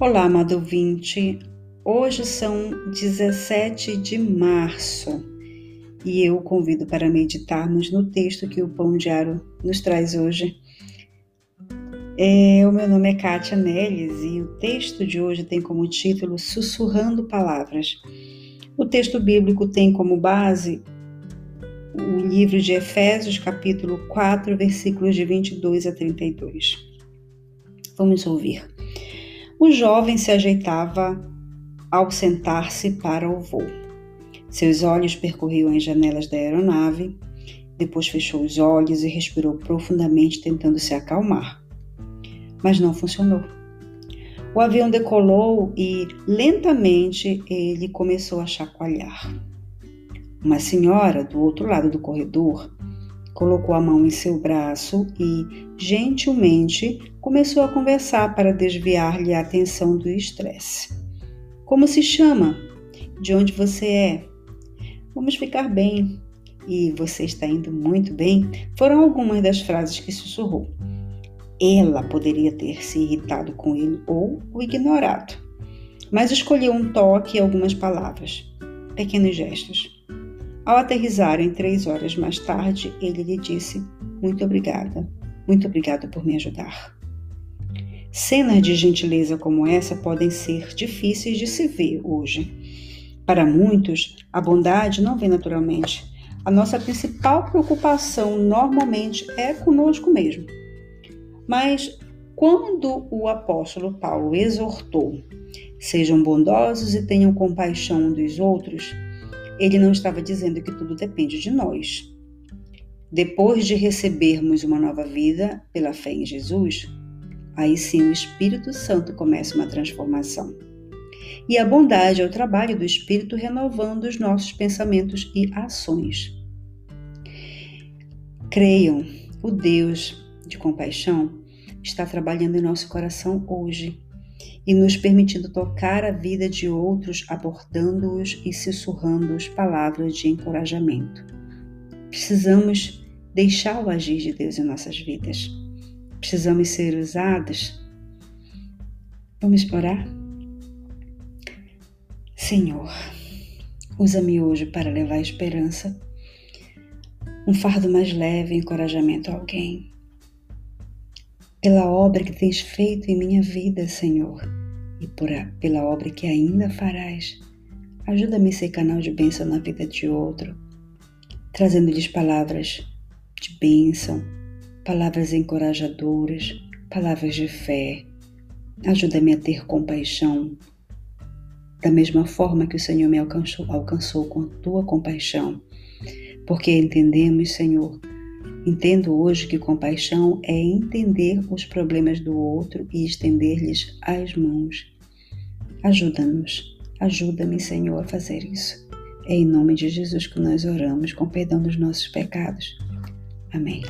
Olá, amado ouvinte. Hoje são 17 de março e eu convido para meditarmos no texto que o Pão Diário nos traz hoje. É, o meu nome é Kátia Neles e o texto de hoje tem como título Sussurrando Palavras. O texto bíblico tem como base o livro de Efésios, capítulo 4, versículos de 22 a 32. Vamos ouvir. O jovem se ajeitava ao sentar-se para o voo. Seus olhos percorriam as janelas da aeronave, depois fechou os olhos e respirou profundamente, tentando se acalmar. Mas não funcionou. O avião decolou e, lentamente, ele começou a chacoalhar. Uma senhora, do outro lado do corredor, colocou a mão em seu braço e, gentilmente, começou a conversar para desviar-lhe a atenção do estresse. Como se chama? De onde você é? Vamos ficar bem. E você está indo muito bem? Foram algumas das frases que sussurrou. Ela poderia ter se irritado com ele ou o ignorado, mas escolheu um toque e algumas palavras, pequenos gestos. Ao aterrizarem três horas mais tarde, ele lhe disse: Muito obrigada, muito obrigado por me ajudar. Cenas de gentileza como essa podem ser difíceis de se ver hoje. Para muitos, a bondade não vem naturalmente. A nossa principal preocupação normalmente é conosco mesmo. Mas quando o apóstolo Paulo exortou: sejam bondosos e tenham compaixão dos outros, ele não estava dizendo que tudo depende de nós. Depois de recebermos uma nova vida pela fé em Jesus, aí sim o Espírito Santo começa uma transformação. E a bondade é o trabalho do Espírito renovando os nossos pensamentos e ações. Creiam, o Deus de compaixão está trabalhando em nosso coração hoje e nos permitindo tocar a vida de outros, abordando-os e sussurrando-os palavras de encorajamento. Precisamos deixar o agir de Deus em nossas vidas. Precisamos ser usados. Vamos orar? Senhor, usa-me hoje para levar esperança, um fardo mais leve encorajamento a alguém pela obra que tens feito em minha vida, Senhor, e por a, pela obra que ainda farás. Ajuda-me a ser canal de bênção na vida de outro, trazendo-lhes palavras de bênção, palavras encorajadoras, palavras de fé. Ajuda-me a ter compaixão, da mesma forma que o Senhor me alcançou, alcançou com a tua compaixão, porque entendemos, Senhor, Entendo hoje que compaixão é entender os problemas do outro e estender-lhes as mãos. Ajuda-nos, ajuda-me, Senhor, a fazer isso. É em nome de Jesus que nós oramos, com perdão dos nossos pecados. Amém.